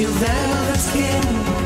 She'll veil the skin.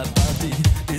my body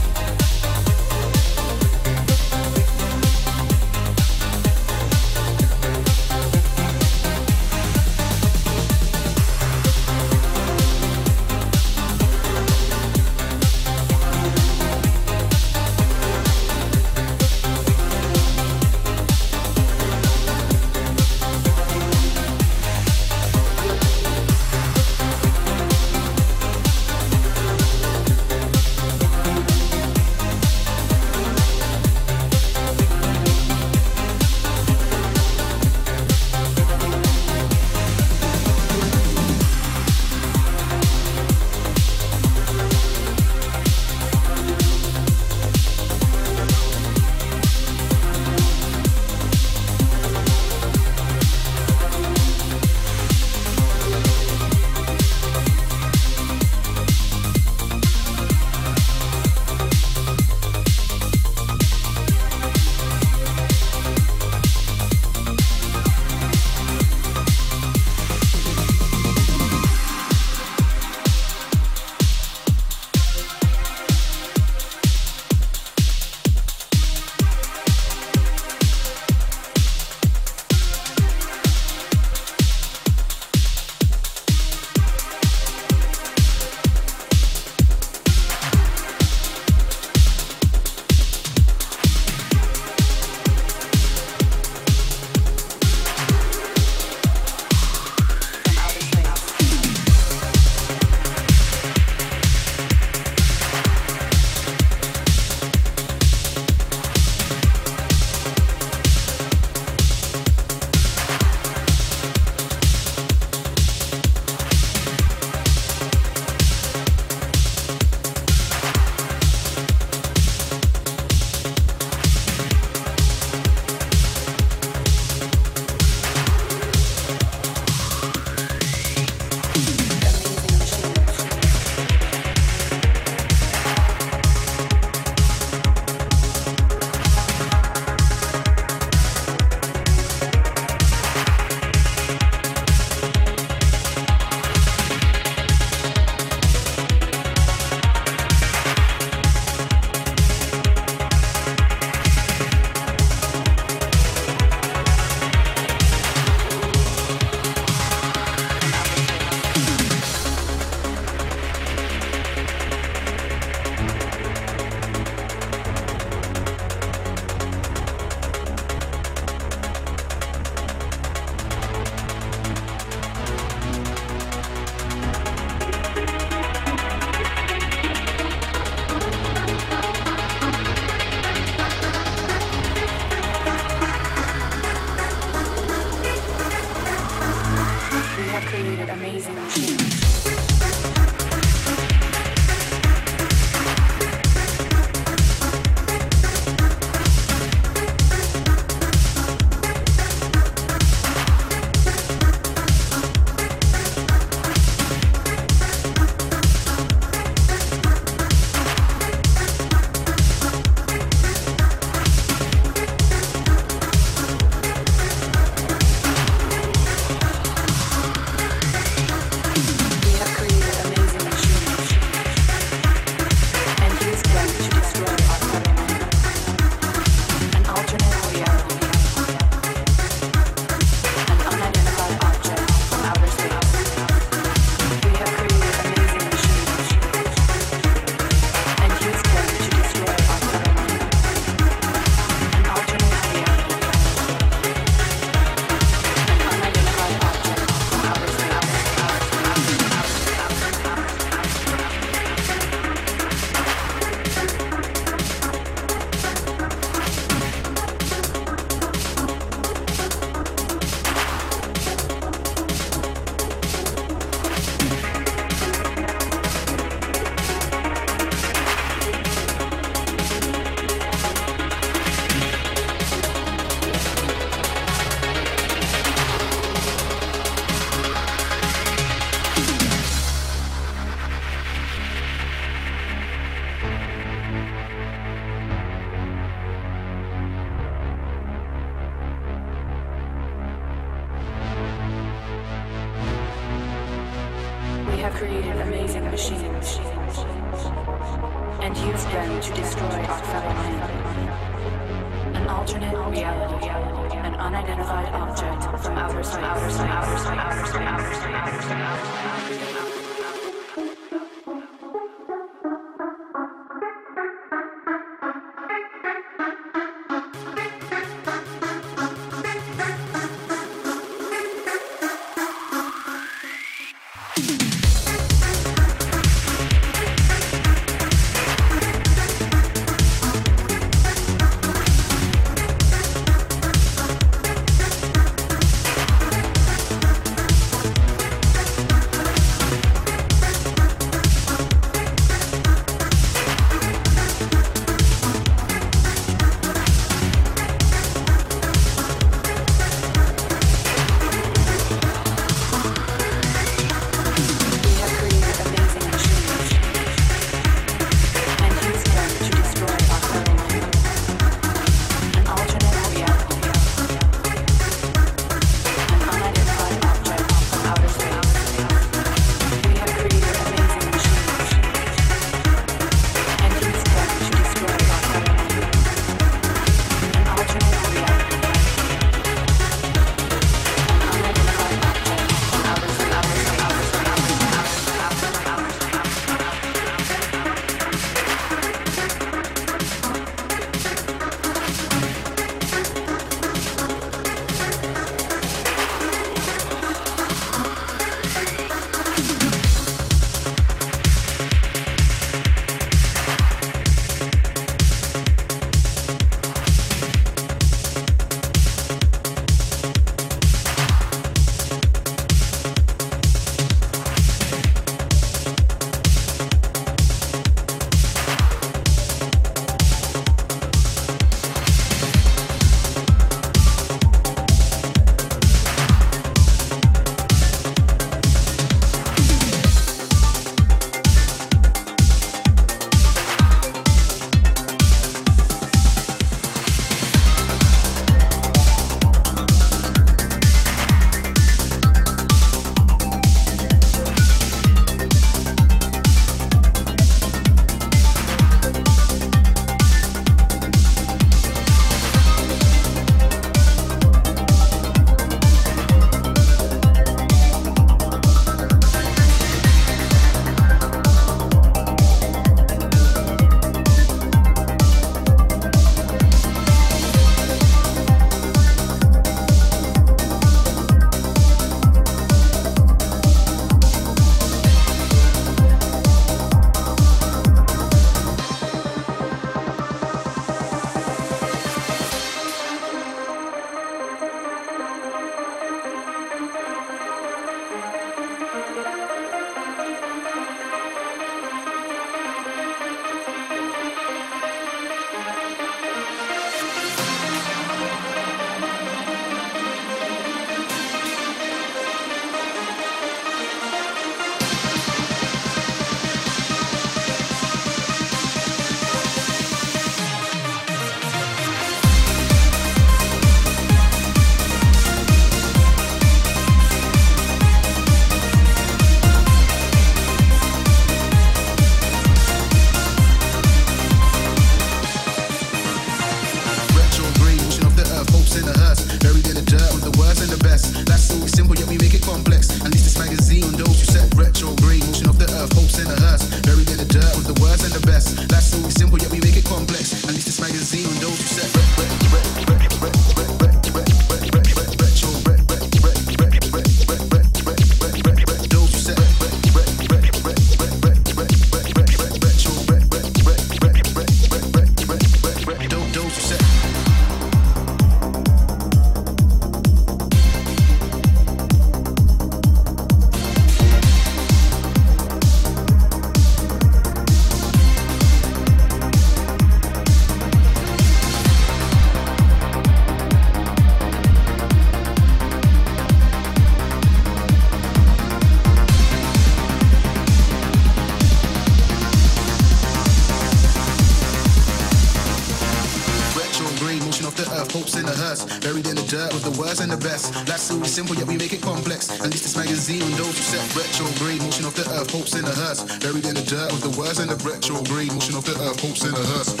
worst and the best. Life's so simple, yet we make it complex. At least this magazine and those who set retrograde motion of the earth, hopes in the hearse. Buried in the dirt with the worst and the retrograde motion of the earth, hopes in the hearse.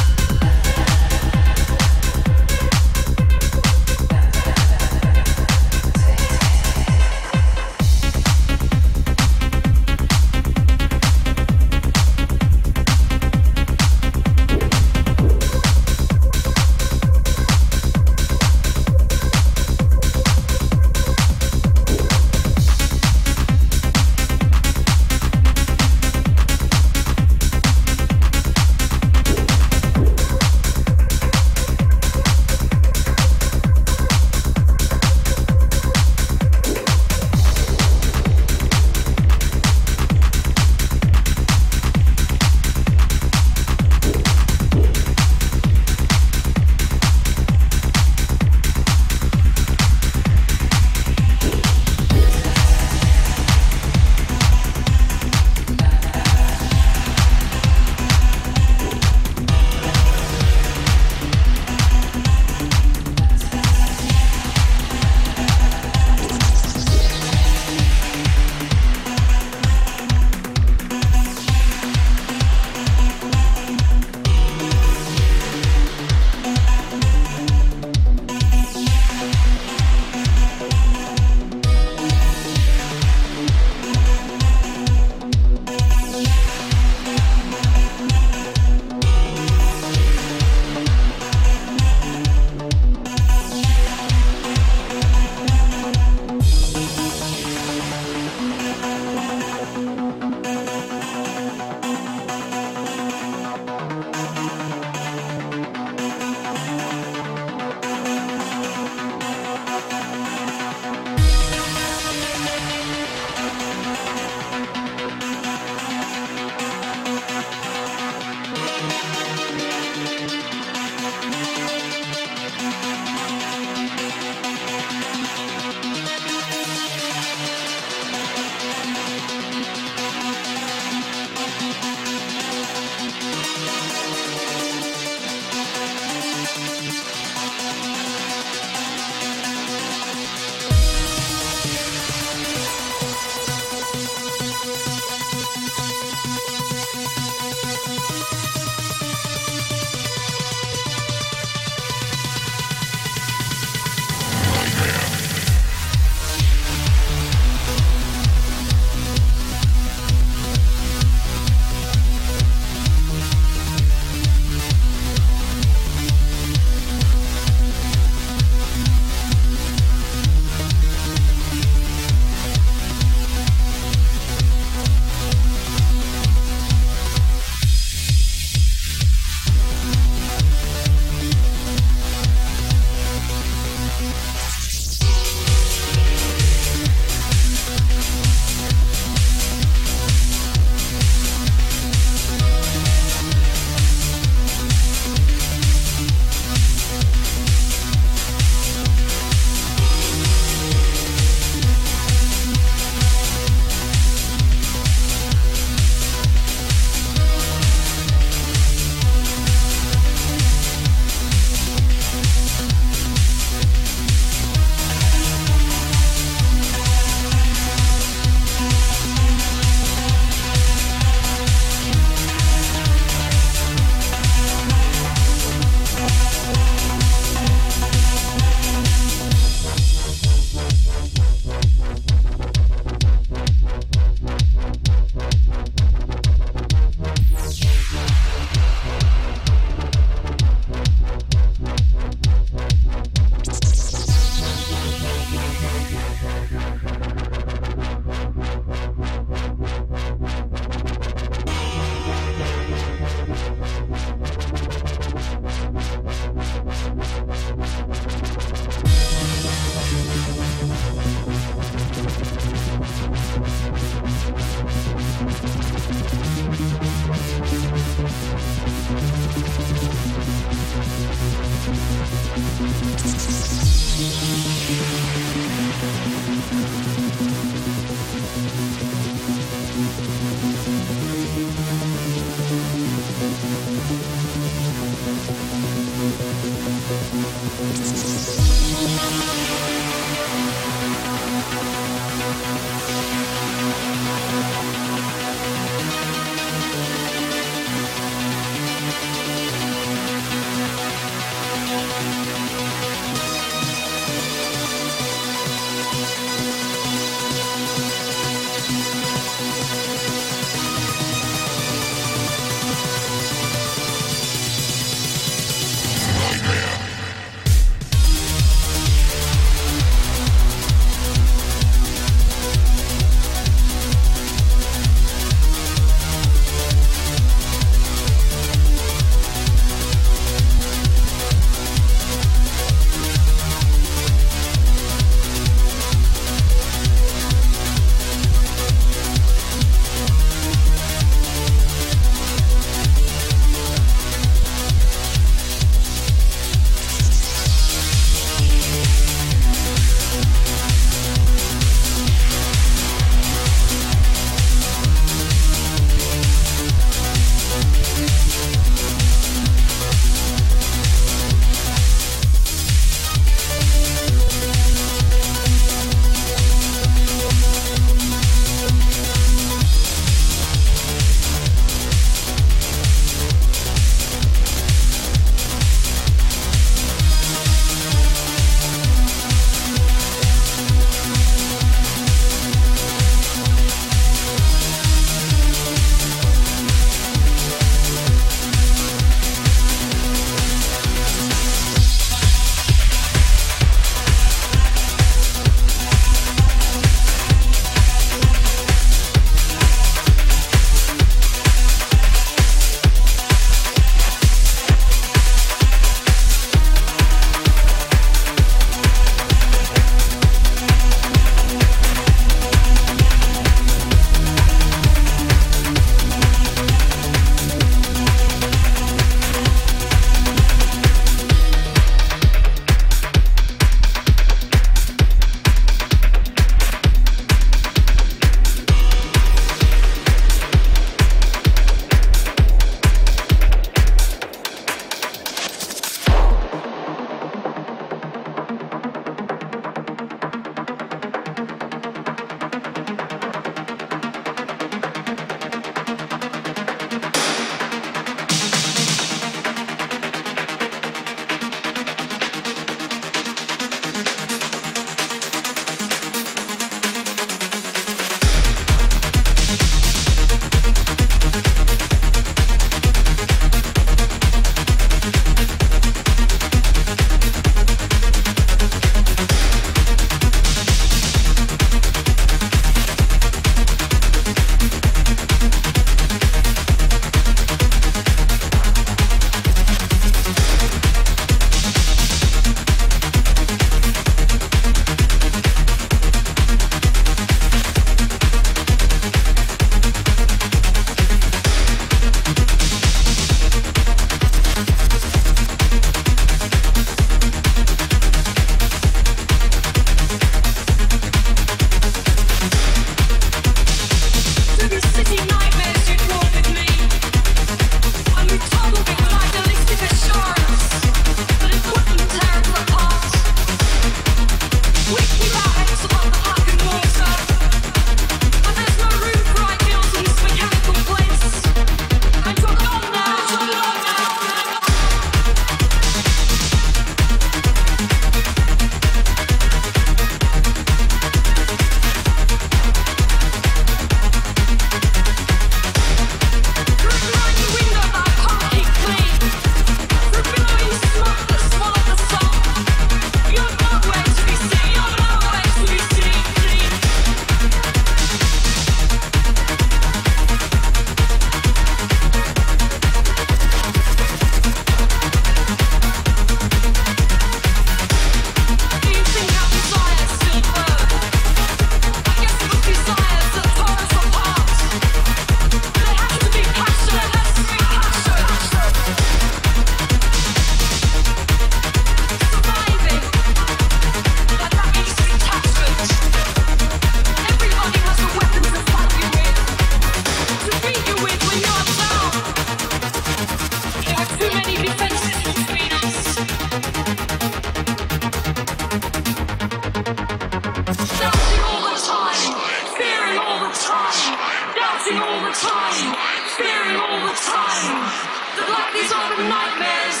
time, staring all the time. The blackness of the nightmares,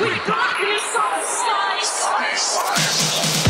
with blackness of the skies.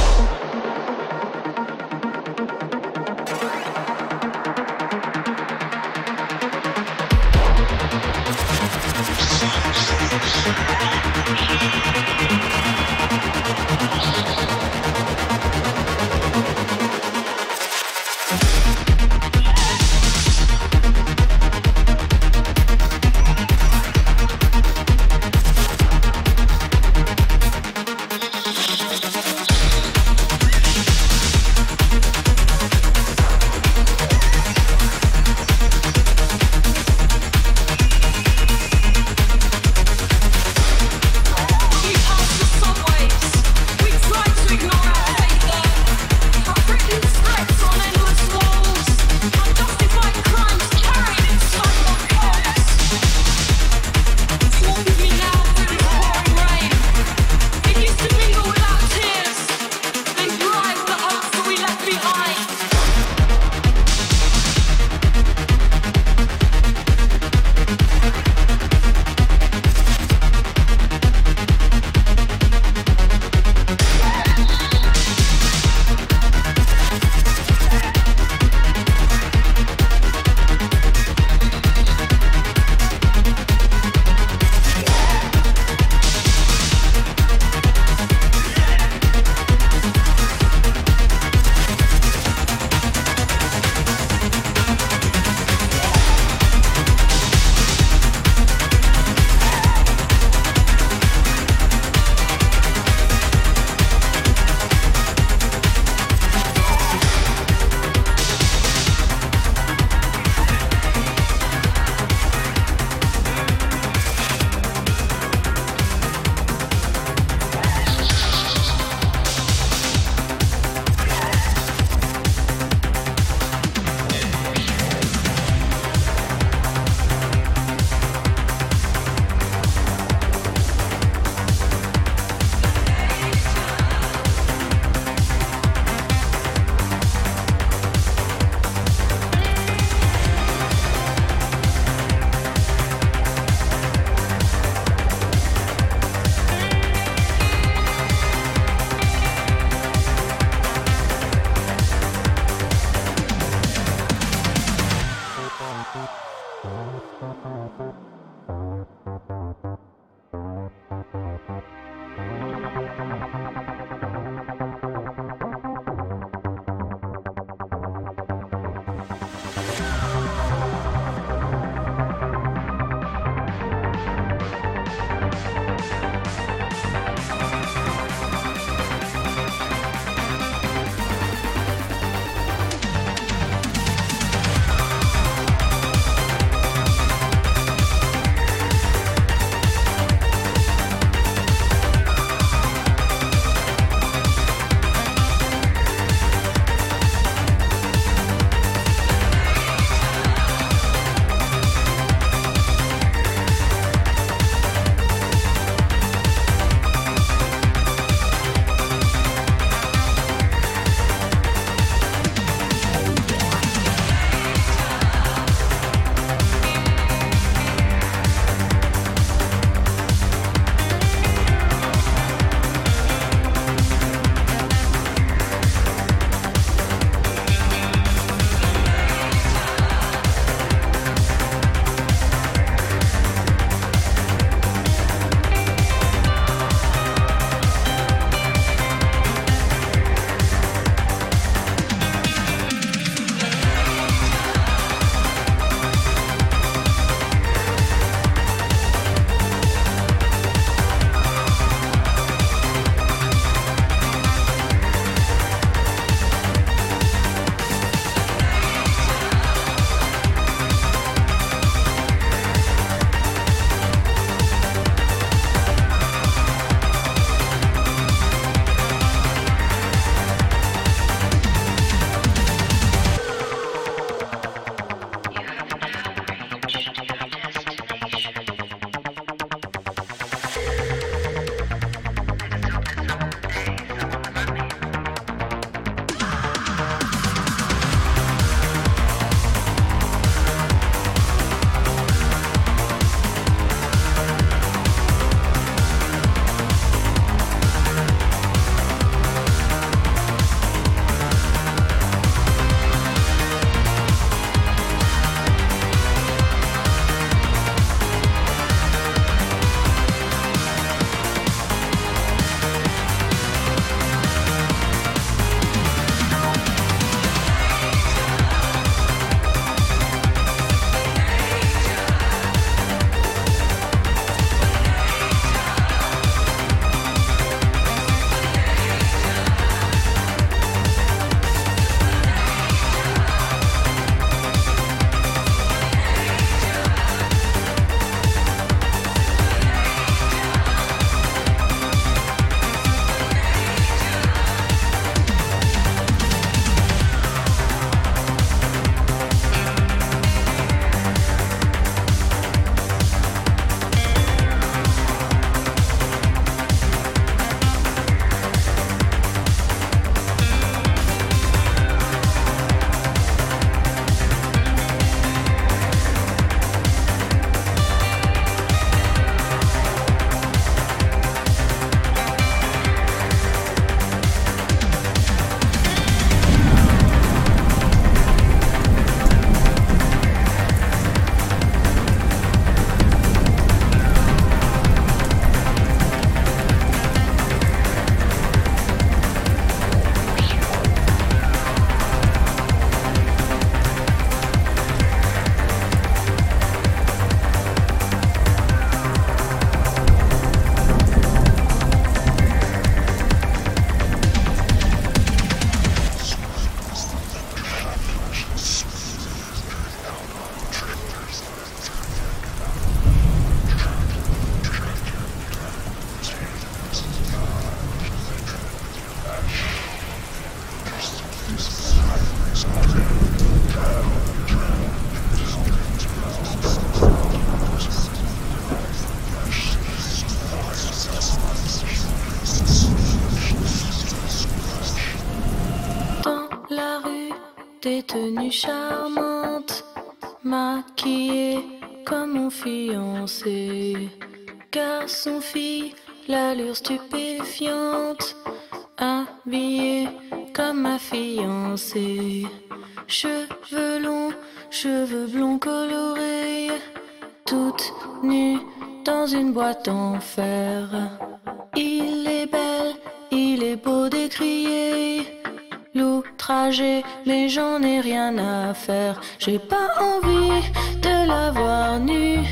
mais j'en ai rien à faire. J'ai pas envie de la voir nue.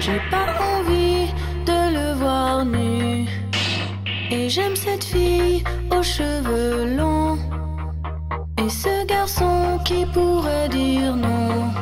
J'ai pas envie de le voir nu. Et j'aime cette fille aux cheveux longs. Et ce garçon qui pourrait dire non.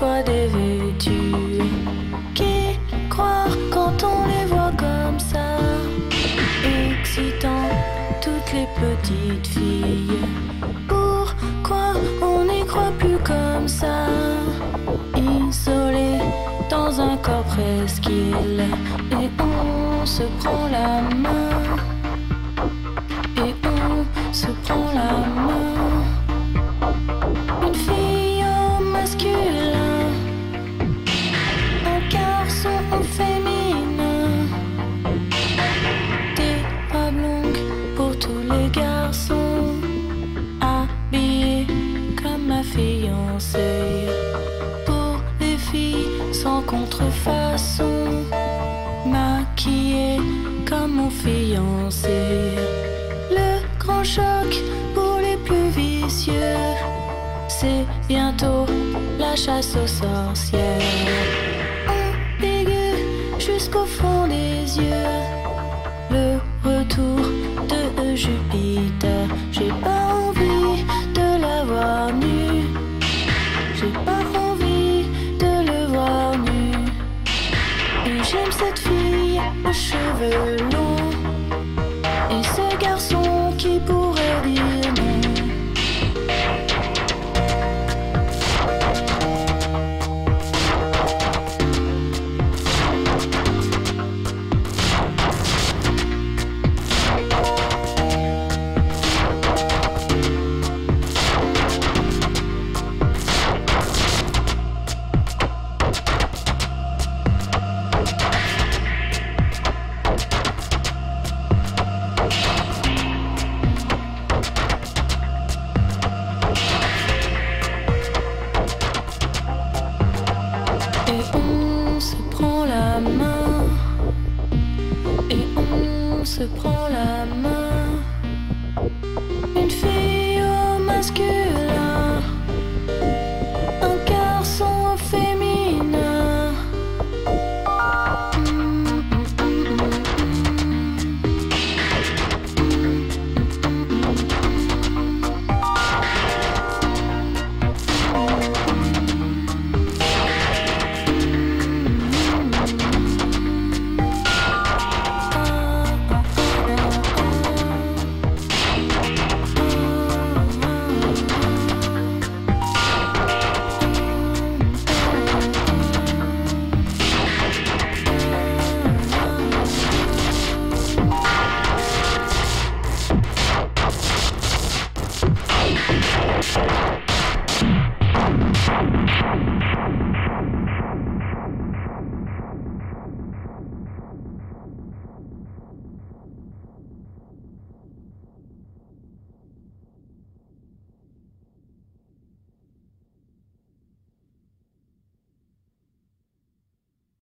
fois dévêtus. Qui croire quand on les voit comme ça? Excitant toutes les petites filles. Pourquoi on n'y croit plus comme ça? Isolé dans un corps presqu'île et on se prend la main.